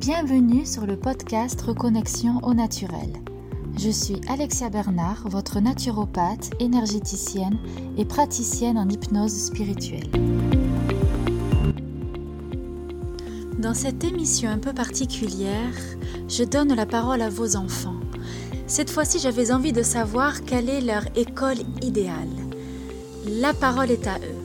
Bienvenue sur le podcast Reconnexion au naturel. Je suis Alexia Bernard, votre naturopathe, énergéticienne et praticienne en hypnose spirituelle. Dans cette émission un peu particulière, je donne la parole à vos enfants. Cette fois-ci, j'avais envie de savoir quelle est leur école idéale. La parole est à eux.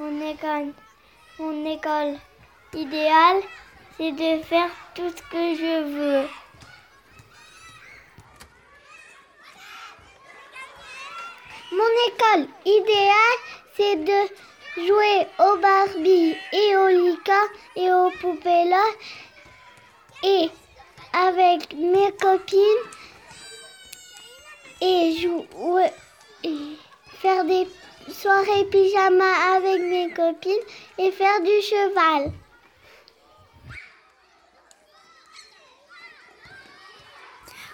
Mon école, idéale, c'est de faire tout ce que je veux. Mon école idéale, c'est de jouer au Barbie et au Lika et aux poupées et avec mes copines et jouer et faire des soirée pyjama avec mes copines et faire du cheval.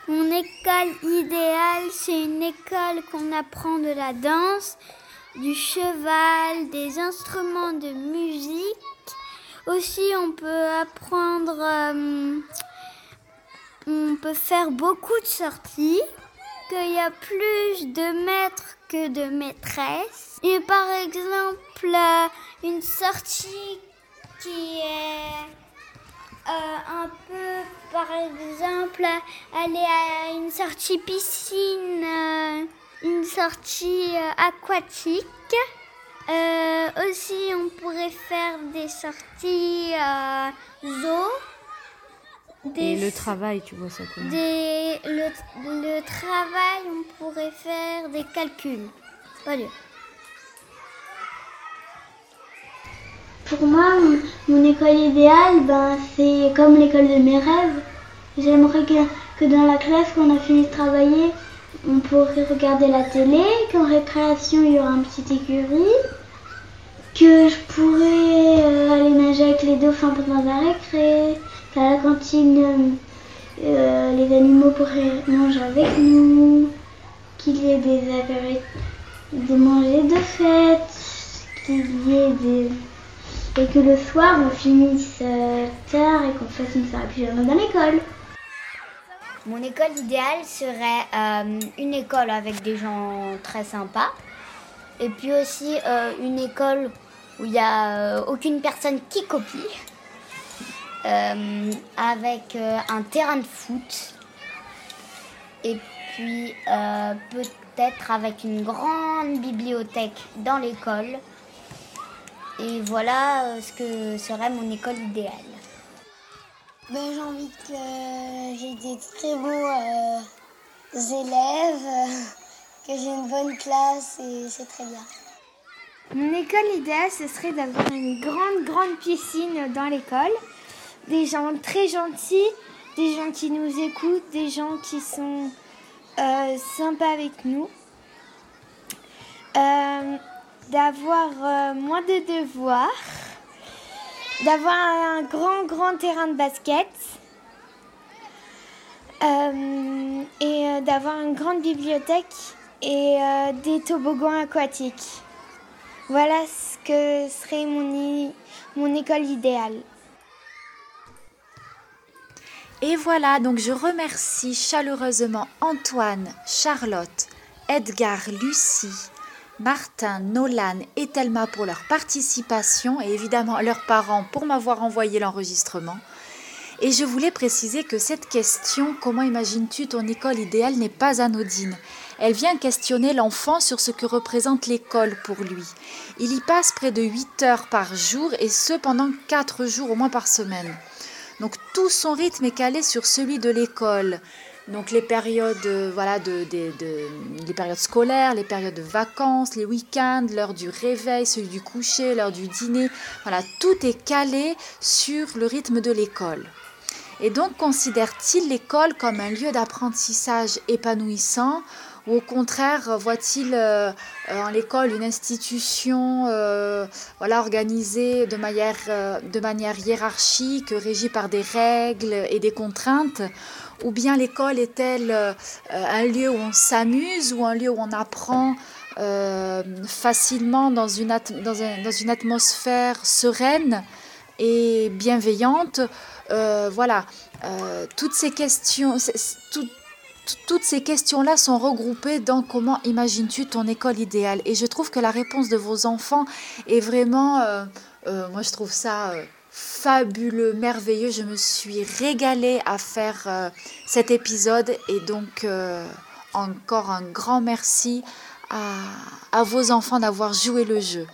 Mon école idéale, c'est une école qu'on apprend de la danse, du cheval, des instruments de musique. Aussi, on peut apprendre, euh, on peut faire beaucoup de sorties, qu'il y a plus de maîtres que de maîtresse. Et par exemple, euh, une sortie qui est euh, un peu, par exemple, aller à une sortie piscine, euh, une sortie aquatique. aussi, on pourrait faire des sorties zoo. Et le travail, tu vois ça comment des, le, le, travail, on pourrait faire des calculs. Pas dur. Pour moi, mon, école idéale, ben, c'est comme l'école de mes rêves. J'aimerais que, que, dans la classe, quand on a fini de travailler, on pourrait regarder la télé, qu'en récréation, il y aura un petit écurie, que je pourrais euh, aller nager avec les dauphins pendant la récré, à la cantine, euh, les animaux pourraient manger avec nous, qu'il y ait des apéros, de manger de fête, qu'il y ait des... et que le soir on finisse euh, tard et qu'on fasse une soirée pyjama dans l'école. Mon école idéale serait euh, une école avec des gens très sympas et puis aussi une école où il n'y a aucune personne qui copie. Euh, avec euh, un terrain de foot et puis euh, peut-être avec une grande bibliothèque dans l'école. Et voilà ce que serait mon école idéale. Ben, j'ai envie que j'ai des très beaux élèves, que j'ai une bonne classe et c'est très bien. Mon école idéale, ce serait d'avoir une grande, grande piscine dans l'école des gens très gentils, des gens qui nous écoutent, des gens qui sont euh, sympas avec nous, euh, d'avoir euh, moins de devoirs, d'avoir un grand grand terrain de basket et d'avoir une grande bibliothèque et des toboggans aquatiques. Voilà ce que serait mon, mon école idéale. Et voilà, donc je remercie chaleureusement Antoine, Charlotte, Edgar, Lucie, Martin, Nolan et Thelma pour leur participation et évidemment leurs parents pour m'avoir envoyé l'enregistrement. Et je voulais préciser que cette question, comment imagines-tu ton école idéale, n'est pas anodine. Elle vient questionner l'enfant sur ce que représente l'école pour lui. Il y passe près de 8 heures par jour et ce pendant 4 jours au moins par semaine. Donc tout son rythme est calé sur celui de l'école. Donc les périodes, euh, voilà, les périodes scolaires, les périodes de vacances, les week-ends, l'heure du réveil, celui du coucher, l'heure du dîner, voilà, tout est calé sur le rythme de l'école. Et donc considère-t-il l'école comme un lieu d'apprentissage épanouissant? Ou au contraire voit-il en l'école une institution voilà, organisée de manière, de manière hiérarchique, régie par des règles et des contraintes? Ou bien l'école est-elle un lieu où on s'amuse ou un lieu où on apprend facilement dans une, dans une atmosphère sereine et bienveillante? Euh, voilà, euh, toutes ces questions, toutes ces questions-là sont regroupées dans comment imagines-tu ton école idéale? Et je trouve que la réponse de vos enfants est vraiment, euh, moi je trouve ça fabuleux, merveilleux. Je me suis régalée à faire cet épisode et donc encore un grand merci à vos enfants d'avoir joué le jeu.